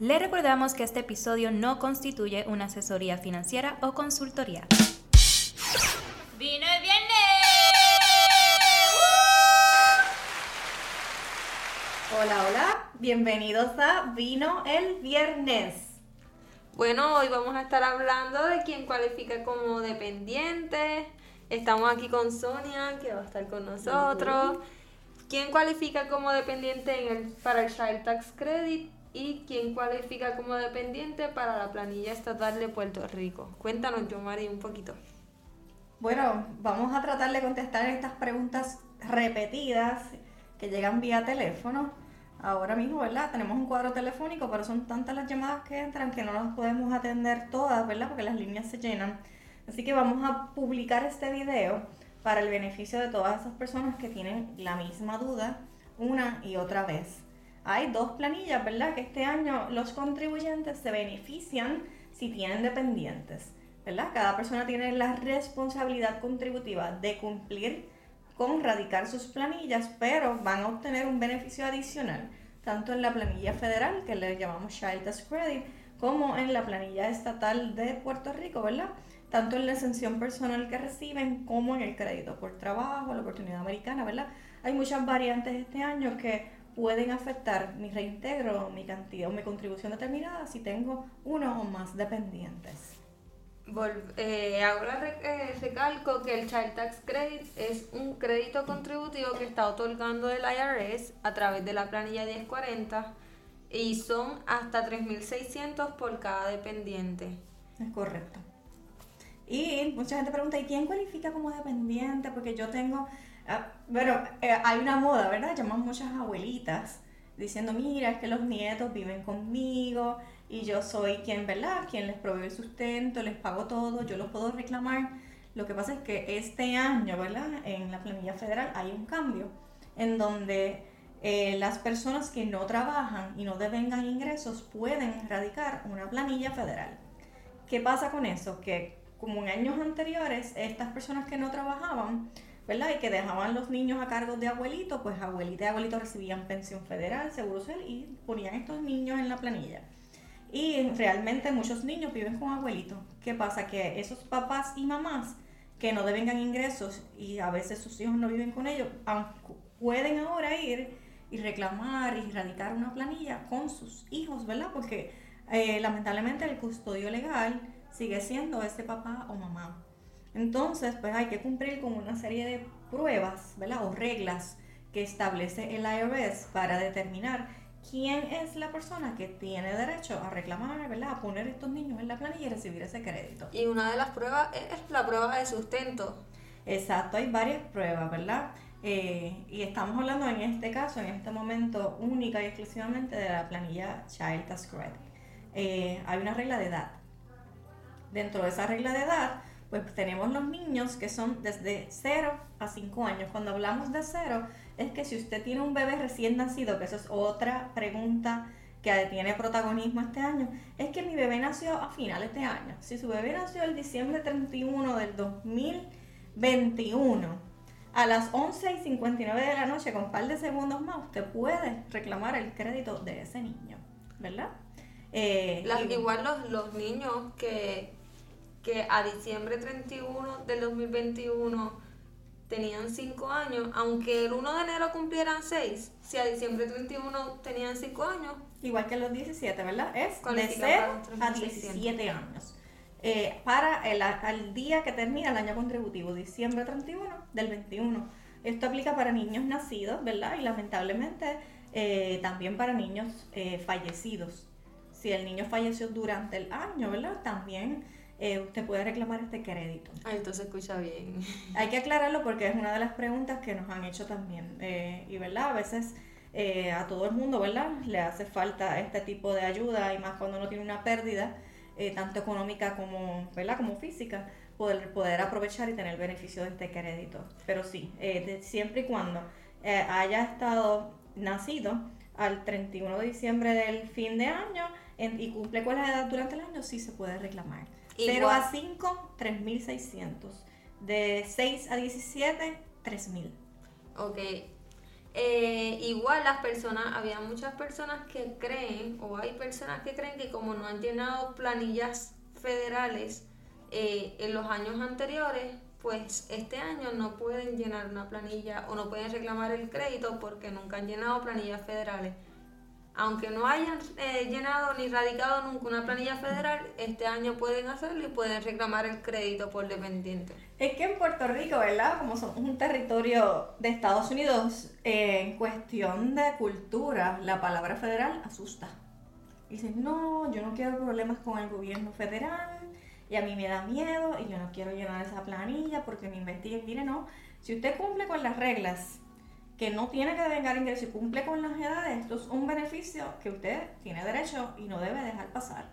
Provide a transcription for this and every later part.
Le recordamos que este episodio no constituye una asesoría financiera o consultoría. ¡Vino el viernes! Hola, hola, bienvenidos a Vino el Viernes. Bueno, hoy vamos a estar hablando de quién cualifica como dependiente. Estamos aquí con Sonia, que va a estar con nosotros. ¿Quién cualifica como dependiente en el, para el Child Tax Credit? ¿Y quién cualifica como dependiente para la planilla estatal de Puerto Rico? Cuéntanos, yo, Mari, un poquito. Bueno, vamos a tratar de contestar estas preguntas repetidas que llegan vía teléfono. Ahora mismo, ¿verdad? Tenemos un cuadro telefónico, pero son tantas las llamadas que entran que no las podemos atender todas, ¿verdad? Porque las líneas se llenan. Así que vamos a publicar este video para el beneficio de todas esas personas que tienen la misma duda una y otra vez. Hay dos planillas, ¿verdad? Que este año los contribuyentes se benefician si tienen dependientes, ¿verdad? Cada persona tiene la responsabilidad contributiva de cumplir con radicar sus planillas, pero van a obtener un beneficio adicional, tanto en la planilla federal, que le llamamos Child Tax Credit, como en la planilla estatal de Puerto Rico, ¿verdad? Tanto en la exención personal que reciben como en el crédito por trabajo, la oportunidad americana, ¿verdad? Hay muchas variantes este año que pueden afectar mi reintegro, mi cantidad o mi contribución determinada si tengo uno o más dependientes. Eh, ahora eh, recalco que el Child Tax Credit es un crédito contributivo que está otorgando el IRS a través de la planilla 1040 y son hasta 3.600 por cada dependiente. Es correcto. Y mucha gente pregunta, ¿y quién cualifica como dependiente? Porque yo tengo, ah, bueno, eh, hay una moda, ¿verdad? Llaman muchas abuelitas diciendo, mira, es que los nietos viven conmigo, y yo soy quien, ¿verdad? Quien les provee el sustento, les pago todo, yo lo puedo reclamar. Lo que pasa es que este año, ¿verdad? En la planilla federal hay un cambio en donde eh, las personas que no trabajan y no devengan ingresos pueden radicar una planilla federal. ¿Qué pasa con eso? Que como en años anteriores, estas personas que no trabajaban, ¿verdad? Y que dejaban los niños a cargo de abuelitos, pues abuelita y abuelitos recibían pensión federal, seguro social y ponían estos niños en la planilla. Y realmente muchos niños viven con abuelitos. ¿Qué pasa? Que esos papás y mamás que no devengan ingresos y a veces sus hijos no viven con ellos, pueden ahora ir y reclamar y radicar una planilla con sus hijos, ¿verdad? Porque eh, lamentablemente el custodio legal sigue siendo ese papá o mamá. Entonces, pues hay que cumplir con una serie de pruebas, ¿verdad? O reglas que establece el IRS para determinar quién es la persona que tiene derecho a reclamar, ¿verdad? A poner estos niños en la planilla y recibir ese crédito. Y una de las pruebas es la prueba de sustento. Exacto, hay varias pruebas, ¿verdad? Eh, y estamos hablando en este caso, en este momento, única y exclusivamente de la planilla Child Tax Credit. Eh, hay una regla de edad. Dentro de esa regla de edad, pues tenemos los niños que son desde 0 a 5 años. Cuando hablamos de 0, es que si usted tiene un bebé recién nacido, que eso es otra pregunta que tiene protagonismo este año, es que mi bebé nació a finales de año. Si su bebé nació el diciembre 31 del 2021, a las 11 y 59 de la noche, con un par de segundos más, usted puede reclamar el crédito de ese niño, ¿verdad? Eh, igual los, los niños que, que a diciembre 31 del 2021 tenían 5 años, aunque el 1 de enero cumplieran 6, si a diciembre 31 tenían 5 años. Igual que los 17, ¿verdad? Es de 0 a 17 años. Eh, para el, día que termina el año contributivo, diciembre 31 del 21. Esto aplica para niños nacidos, ¿verdad? Y lamentablemente eh, también para niños eh, fallecidos. Si el niño falleció durante el año, ¿verdad? También eh, usted puede reclamar este crédito. Ah, entonces escucha bien. Hay que aclararlo porque es una de las preguntas que nos han hecho también. Eh, y verdad, a veces eh, a todo el mundo, ¿verdad? Le hace falta este tipo de ayuda y más cuando uno tiene una pérdida, tanto económica como, ¿verdad? como física, poder, poder aprovechar y tener el beneficio de este crédito. Pero sí, siempre y cuando haya estado nacido al 31 de diciembre del fin de año y cumple con la edad durante el año, sí se puede reclamar. 0 a 5, 3.600. De 6 a 17, 3.000. Ok. Eh, igual las personas, había muchas personas que creen, o hay personas que creen que como no han llenado planillas federales eh, en los años anteriores, pues este año no pueden llenar una planilla o no pueden reclamar el crédito porque nunca han llenado planillas federales. Aunque no hayan eh, llenado ni radicado nunca una planilla federal, este año pueden hacerlo y pueden reclamar el crédito por dependiente. Es que en Puerto Rico, ¿verdad? Como somos un territorio de Estados Unidos, eh, en cuestión de cultura, la palabra federal asusta. Dicen, no, yo no quiero problemas con el gobierno federal, y a mí me da miedo, y yo no quiero llenar esa planilla porque me investiguen. Mire, no, si usted cumple con las reglas, que no tiene que devengar ingreso y cumple con las edades, esto es un beneficio que usted tiene derecho y no debe dejar pasar.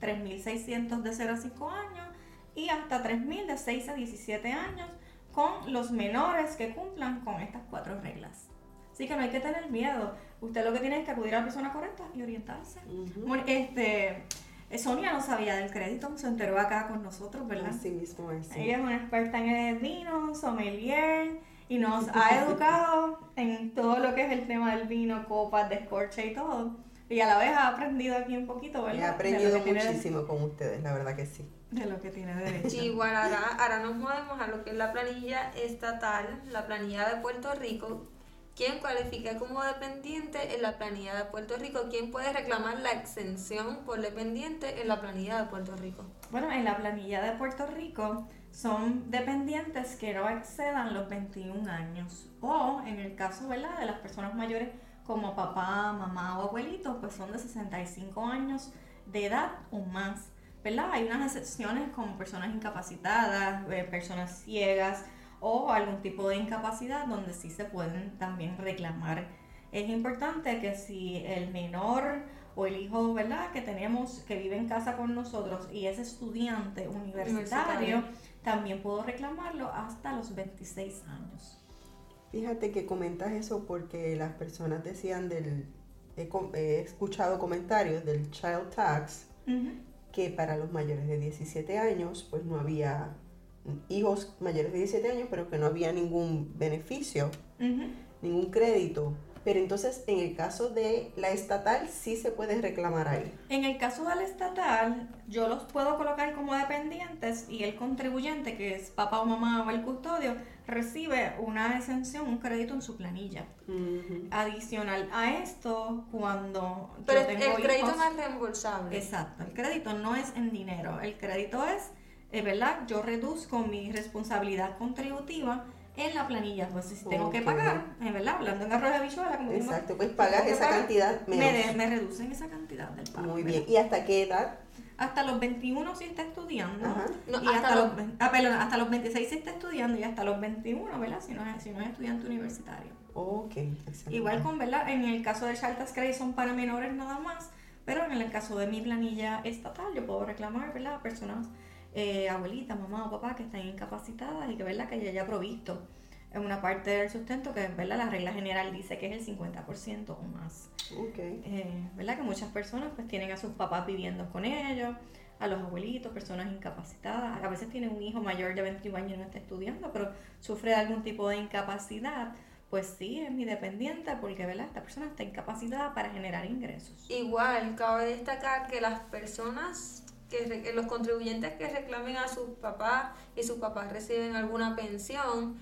3.600 de 0 a 5 años y hasta 3.000 de 6 a 17 años con los menores que cumplan con estas cuatro reglas. Así que no hay que tener miedo. Usted lo que tiene es que acudir a la persona correcta y orientarse. Bueno, este, eh, Sonia no sabía del crédito, se enteró acá con nosotros, ¿verdad? Así mismo es. Ella es una experta en el vino, sommelier, y nos ha educado en todo lo que es el tema del vino, copas, descorche y todo. Y a la vez ha aprendido aquí un poquito, ¿verdad? He aprendido muchísimo con ustedes, la verdad que sí. De lo que tiene derecho. Sí, igual ahora, ahora nos movemos a lo que es la planilla estatal, la planilla de Puerto Rico. ¿Quién cualifica como dependiente en la planilla de Puerto Rico? ¿Quién puede reclamar la exención por dependiente en la planilla de Puerto Rico? Bueno, en la planilla de Puerto Rico son dependientes que no excedan los 21 años. O en el caso ¿verdad? de las personas mayores como papá, mamá o abuelito, pues son de 65 años de edad o más. ¿verdad? Hay unas excepciones como personas incapacitadas, eh, personas ciegas o algún tipo de incapacidad donde sí se pueden también reclamar. Es importante que si el menor o el hijo, ¿verdad? Que tenemos, que vive en casa con nosotros y es estudiante universitario, Universitario. También puedo reclamarlo hasta los 26 años. Fíjate que comentas eso porque las personas decían del... He, he escuchado comentarios del Child Tax que para los mayores de 17 años pues no había hijos mayores de 17 años pero que no había ningún beneficio, ningún crédito. Pero entonces en el caso de la estatal sí se puede reclamar ahí. En el caso del estatal, yo los puedo colocar como dependientes y el contribuyente, que es papá o mamá o el custodio, recibe una exención, un crédito en su planilla. Adicional a esto, cuando Pero yo el crédito hijos- no es reembolsable. Exacto, el crédito no es en dinero, el crédito es, eh, ¿verdad? Yo reduzco mi responsabilidad contributiva en la planilla, pues si tengo que Ok. pagar, eh, ¿verdad? Hablando en arroz de habichuela, como Exacto, pues si pagas que esa pagar, cantidad me, menos. de- me reducen esa cantidad del pago. Muy ¿verdad? bien. ¿Y hasta qué edad? Hasta los 21 si está estudiando, Ajá. No, y hasta hasta, los- los, ah, perdón, hasta los 26 si está estudiando y hasta los 21, ¿verdad? Si no es, si no es estudiante universitario. Ok, excelente. Igual con, ¿verdad? En el caso de Chartas Credit son para menores nada más, pero en el caso de mi planilla estatal yo puedo reclamar, ¿verdad? A personas, eh, abuelitas, mamá o papá que estén incapacitadas y que, ¿verdad? Que ya haya provisto en una parte del sustento que, ¿verdad? La regla general dice que es el 50% o más. Ok. Eh, ¿Verdad? Que muchas personas pues tienen a sus papás viviendo con ellos, a los abuelitos, personas incapacitadas. A veces tienen un hijo mayor de 21 años y no está estudiando, pero sufre de algún tipo de incapacidad. Pues sí, es mi dependiente porque, ¿verdad? Esta persona está incapacitada para generar ingresos. Igual, cabe destacar que las personas, que, los contribuyentes que reclamen a sus papás y sus papás reciben alguna pensión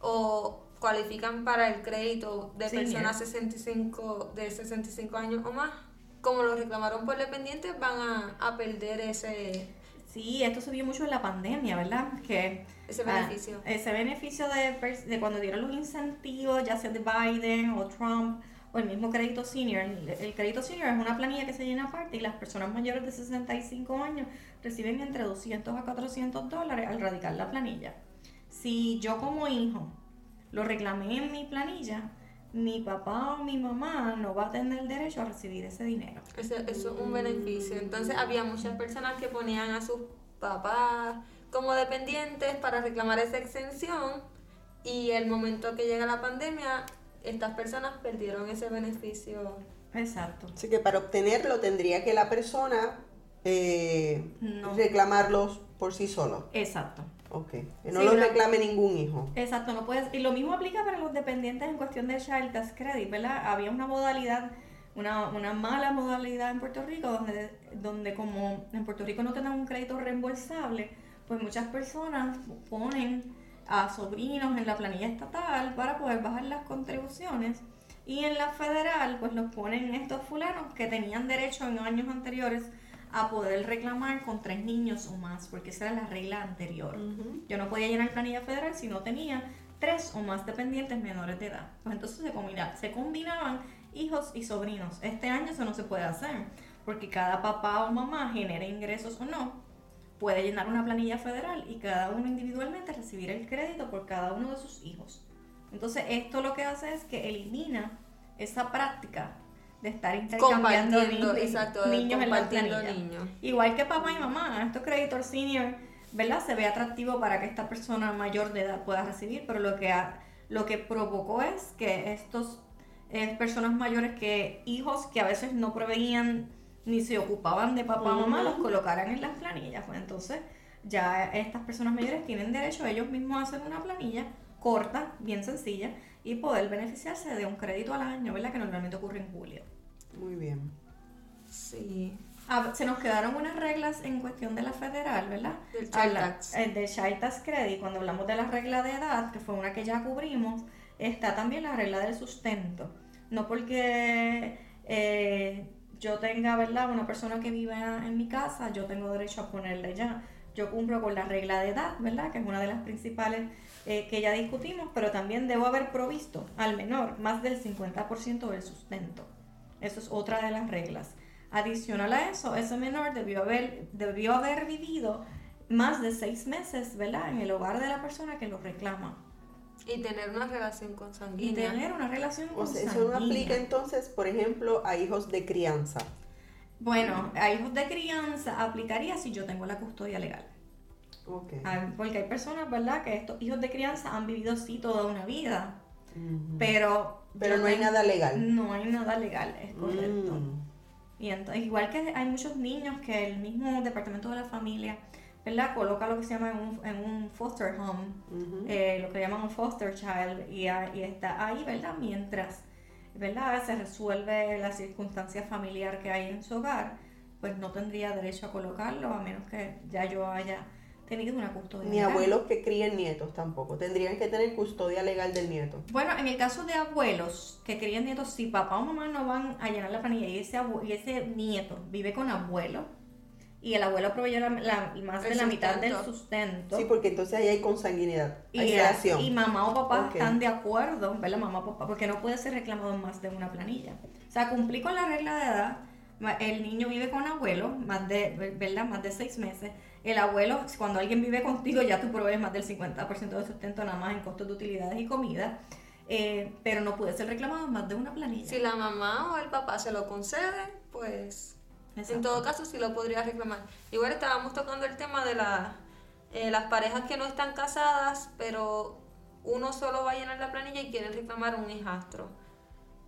o cualifican para el crédito de personas 65, de 65 años o más, como lo reclamaron por dependientes, van a, a perder ese, Sí, esto se vio mucho en la pandemia, ¿verdad? Que ese ah, beneficio. ese beneficio de, de cuando dieron los incentivos, ya sea de Biden o Trump o el mismo crédito senior. El, crédito senior es una planilla que se llena aparte y las personas mayores de 65 años reciben entre 200 a 400 dólares al radicar la planilla. Si yo como hijo lo reclamé en mi planilla, mi papá o mi mamá no va a tener derecho a recibir ese dinero. Eso es un beneficio. Entonces había muchas personas que ponían a sus papás como dependientes para reclamar esa exención y el momento que llega la pandemia, estas personas perdieron ese beneficio. Exacto. Así que para obtenerlo tendría que la persona eh, No. reclamarlos por sí solo. Exacto. Ok. Que no Sí, lo una- reclame ningún hijo. Exacto, no puedes. Y lo mismo aplica para los dependientes en cuestión de Child Tax Credit, ¿verdad? Había una modalidad, una, una mala modalidad en Puerto Rico, donde, donde como en Puerto Rico no te dan un crédito reembolsable, pues muchas personas ponen a sobrinos en la planilla estatal para poder bajar las contribuciones. Y en la federal, pues los ponen estos fulanos que tenían derecho en años anteriores a poder reclamar con tres niños o más, porque esa era la regla anterior. Yo no podía llenar planilla federal si no tenía tres o más dependientes menores de edad. Pues entonces se, combina- se combinaban hijos y sobrinos. Este año eso no se puede hacer, porque cada papá o mamá genere ingresos o no, puede llenar una planilla federal y cada uno individualmente recibir el crédito por cada uno de sus hijos. Entonces esto lo que hace es que elimina esa práctica de estar intercambiando exacto, niños en la niños. Igual que papá y mamá, estos créditos senior, ¿verdad? Se ve atractivo para que esta persona mayor de edad pueda recibir, pero lo que, ha- lo que provocó es que estos eh, personas mayores que hijos que a veces no proveían ni se ocupaban de papá o mamá, los colocaran en las planillas. Pues entonces ya estas personas mayores tienen derecho ellos mismos a hacer una planilla corta, bien sencilla, y poder beneficiarse de un crédito al año, ¿verdad? Que normalmente ocurre en julio. Muy bien. Sí. Ah, se nos quedaron unas reglas en cuestión de la federal, ¿verdad? Del Child Tax. eh, del Child Tax Credit, cuando hablamos de la regla de edad, que fue una que ya cubrimos, está también la regla del sustento. No porque eh, yo tenga, ¿verdad? Una persona que vive en mi casa, yo tengo derecho a ponerle ya. Yo cumplo con la regla de edad, ¿verdad? Que es una de las principales eh, que ya discutimos, pero también debo haber provisto al menor más del 50% del sustento. Eso es otra de las reglas. Adicional a eso, ese menor debió haber, debió haber vivido más de seis meses, ¿verdad? En el hogar de la persona que lo reclama. Y tener una relación Y consanguínea. tener una relación O con sea, eso no aplica entonces, por ejemplo, a hijos de crianza. Bueno, a hijos de crianza aplicaría si yo tengo la custodia legal. Ok. Ah, Porque hay personas, ¿verdad? Que estos hijos de crianza han vivido sí toda una vida, pero... Pero no hay nada legal. No hay nada legal, es correcto. Mm. Y entonces, igual que hay muchos niños que el mismo departamento de la familia, ¿verdad? Coloca lo que se llama en un, en un foster home, eh, lo que llaman un foster child, y, y está ahí, ¿verdad? Mientras, ¿verdad? Se resuelve la circunstancia familiar que hay en su hogar, pues no tendría derecho a colocarlo a menos que ya yo haya tenido una custodia. Ni legal. abuelos que críen nietos tampoco. Tendrían que tener custodia legal del nieto. Bueno, en el caso de abuelos que crían nietos, si papá o mamá no van a llenar la planilla y ese, y ese nieto vive con abuelo y el abuelo proveyó la, la- más El de la mitad del sustento. Sí, porque entonces ahí hay consanguinidad, hay y, relación. y mamá o papá están de acuerdo, ¿verdad? Mamá o papá, porque no puede ser reclamado en más de una planilla. O sea, cumplí con la regla de edad, el niño vive con abuelo, más de, ¿verdad? Más de seis meses. El abuelo, cuando alguien vive contigo, ya tú provees más del 50% de sustento nada más en costos de utilidades y comida, eh, pero no puede ser reclamado en más de una planilla. Si la mamá o el papá se lo concede, pues en todo caso sí lo podría reclamar. Igual estábamos tocando el tema de la, eh, las parejas que no están casadas, pero uno solo va a llenar la planilla y quiere reclamar un hijastro.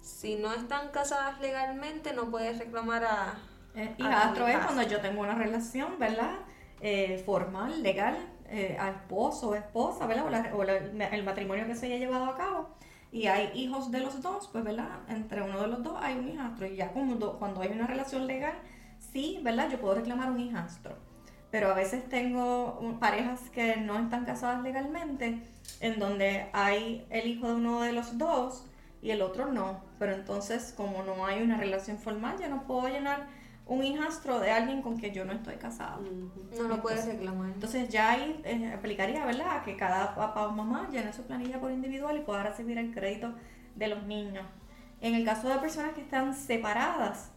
Si no están casadas legalmente, no puedes reclamar a... Eh, hijastro es cuando yo tengo una relación, ¿verdad? Eh, formal, legal, eh, a esposo o esposa, ¿verdad? O, la- o la- el matrimonio que se haya llevado a cabo. Y hay hijos de los dos, pues, ¿verdad? Entre uno de los dos hay un hijastro. Y ya cuando, cuando hay una relación legal, sí, ¿verdad? Yo puedo reclamar un hijastro. Pero a veces tengo parejas que no están casadas legalmente, en donde hay el hijo de uno de los dos y el otro no. Pero entonces, como no hay una relación formal, yo no puedo llenar un hijastro de alguien con quien yo no estoy casada. Ujú. No lo puedes reclamar. Entonces ya ahí eh, aplicaría, ¿verdad? Que cada papá o mamá llene su planilla por individual y pueda recibir el crédito de los niños. En el caso de personas que están separadas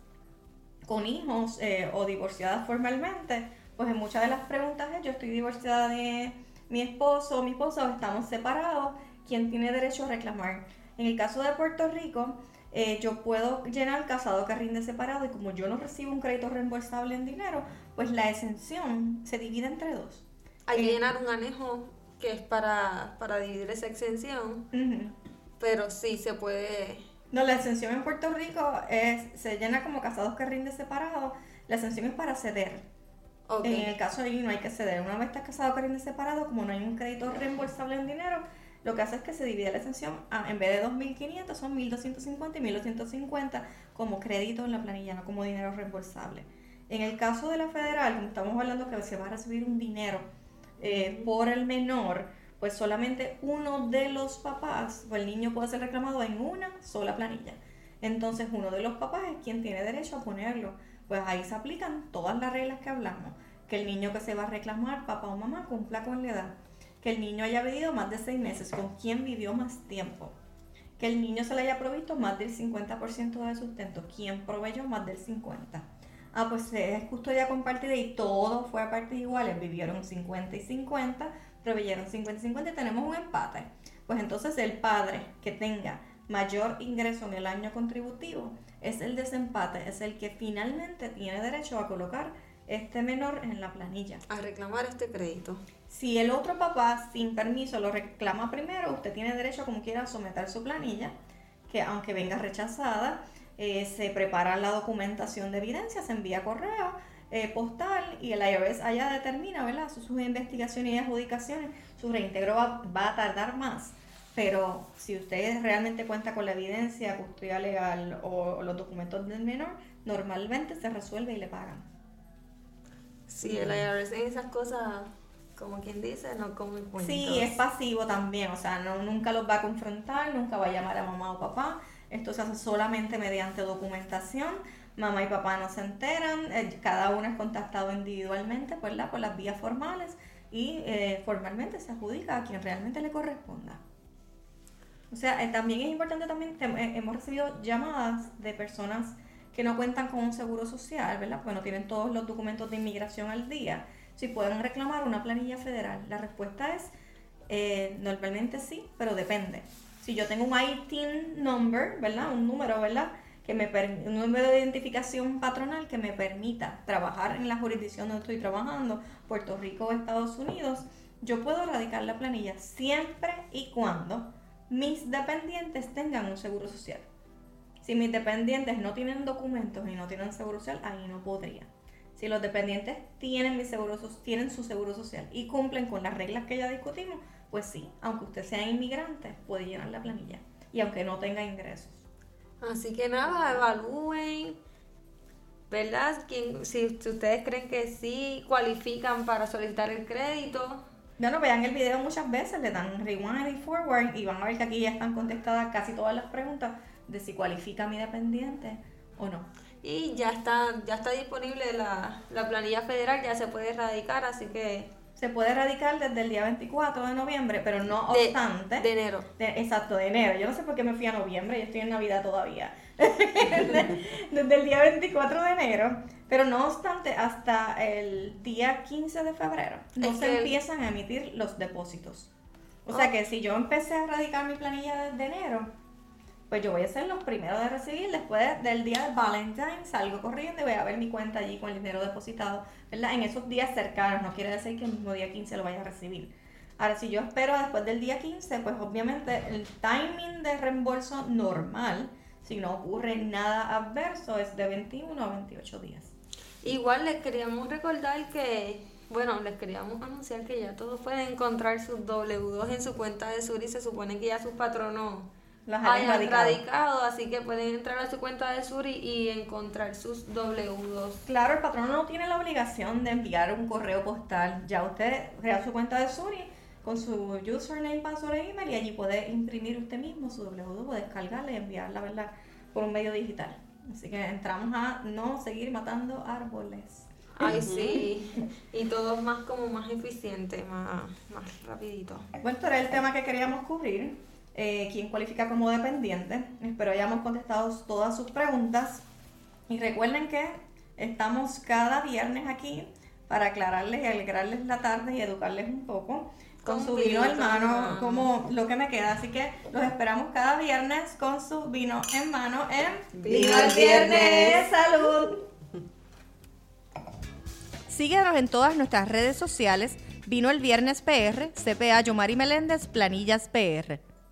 con hijos eh, o divorciadas formalmente, pues en muchas de las preguntas es yo estoy divorciada de mi esposo o mi esposa o estamos separados, ¿quién tiene derecho a reclamar? En el caso de Puerto Rico, eh, yo puedo llenar casado que rinde separado y como yo no recibo un crédito reembolsable en dinero, pues la exención se divide entre dos. Hay que Eh, llenar un anejo que es para, para dividir esa exención, pero sí se puede... No, la exención en Puerto Rico es, se llena como casados que rinde separado. La exención es para ceder. En el caso de ahí no hay que ceder. Una vez estás casado o separado, como no hay un crédito reembolsable en dinero, lo que hace es que se divide la exención, a- en vez de 2.500 son 1.250 y 1.250 como crédito en la planilla, no como dinero reembolsable. En el caso de la federal, como estamos hablando que se va a recibir un dinero eh, por el menor, pues solamente uno de los papás o el niño puede ser reclamado en una sola planilla. Entonces uno de los papás es quien tiene derecho a ponerlo. Pues ahí se aplican todas las reglas que hablamos. Que el niño que se va a reclamar, papá o mamá, cumpla con la edad. Que el niño haya vivido más de seis meses, con quien vivió más tiempo. Que el niño se le haya provisto más del 50% de sustento, quien proveyó más del 50%. Ah, pues es custodia compartida y todo fue a partes iguales. Vivieron 50 y 50, proveyeron 50 y 50 y tenemos un empate. Pues entonces el padre que tenga mayor ingreso en el año contributivo es el desempate, es el que finalmente tiene derecho a colocar este menor en la planilla. A reclamar este crédito. Si el otro papá sin permiso lo reclama primero, usted tiene derecho como quiera a someter su planilla, que aunque venga rechazada, eh, se prepara la documentación de evidencia, se envía correo eh, postal y el IRS allá determina, ¿verdad? Sus, sus investigaciones y adjudicaciones, su reintegro va, va a tardar más. Pero si usted realmente cuenta con la evidencia, custodia legal o, o los documentos del menor, normalmente se resuelve y le pagan. Sí, el IRS en esas cosas, como quien dice, no come cuentos. Sí, es pasivo también, o sea, no, nunca los va a confrontar, nunca va a llamar a mamá o papá. Esto se hace solamente mediante documentación. Mamá y papá no se enteran, eh, cada uno es contactado individualmente ¿verdad? por las vías formales y eh, formalmente se adjudica a quien realmente le corresponda. O sea, eh, también es importante también, hemos recibido llamadas de personas que no cuentan con un seguro social, ¿verdad? Pues no tienen todos los documentos de inmigración al día. Si pueden reclamar una planilla federal. La respuesta es normalmente sí, pero depende. Si yo tengo un ITIN number, ¿verdad? Un número, ¿verdad? Que me un número de identificación patronal que me permita trabajar en la jurisdicción donde estoy trabajando, Puerto Rico o Estados Unidos, yo puedo radicar la planilla siempre y cuando mis dependientes tengan un seguro social. Si mis dependientes no tienen documentos y no tienen seguro social, ahí no podría. Si los dependientes tienen, mi seguro, tienen su seguro social y cumplen con las reglas que ya discutimos, pues sí, aunque usted sea inmigrante, puede llenar la planilla. Y aunque no tenga ingresos. Así que nada, evalúen, ¿verdad? Quien- si, si ustedes creen que sí cualifican para solicitar el crédito, Bueno, vean el video muchas veces, le dan rewind y forward y van a ver que aquí ya están contestadas casi todas las preguntas de si cualifica mi dependiente o no. y ya está, ya está disponible la, la planilla federal, ya se puede erradicar, así que Se puede erradicar desde el día 24 de noviembre, pero no obstante. de enero. de- exacto, de enero. Yo no sé por qué me fui a noviembre, yo estoy en Navidad todavía. desde, desde el día 24 de enero, pero no obstante, hasta el día 15 de febrero no se empiezan a emitir los depósitos. O sea Oh. que si yo empecé a erradicar mi planilla desde enero, pues yo voy a ser los primeros de recibir. Después del día de Valentine salgo corriendo y voy a ver mi cuenta allí con el dinero depositado, ¿verdad? En esos días cercanos, no quiere decir que el mismo día 15 lo vaya a recibir. Ahora, si yo espero después del día 15, pues obviamente el timing de reembolso normal, si no ocurre nada adverso, es de 21 a 28 días. Igual les queríamos recordar que, bueno, les queríamos anunciar que ya todos pueden encontrar sus W2 en su cuenta de Suri, se supone que ya sus patronos Las hayan hayan radicado. radicado, así que pueden entrar a su cuenta de Suri y encontrar sus W2. Claro, el patrón no tiene la obligación de enviar un correo postal. Ya usted crea su cuenta de Suri con su username, password e email y allí puede imprimir usted mismo su W2 o descargarla y enviarla, ¿verdad? Por un medio digital. Así que entramos a no seguir matando árboles. Ay, sí. Y todo más como más eficiente, más, más rapidito. Bueno, este era el tema que queríamos cubrir. Eh, ¿Quién cualifica como dependiente? Espero hayamos contestado todas sus preguntas. Y recuerden que estamos cada viernes aquí para aclararles y alegrarles la tarde y educarles un poco con, Con su vino en mano. como lo que me queda. Así que los esperamos cada viernes con su vino en mano en Vino el Viernes. ¡Salud! Síguenos en todas nuestras redes sociales. Vino el Viernes PR, CPA Yomari Meléndez, Planillas PR.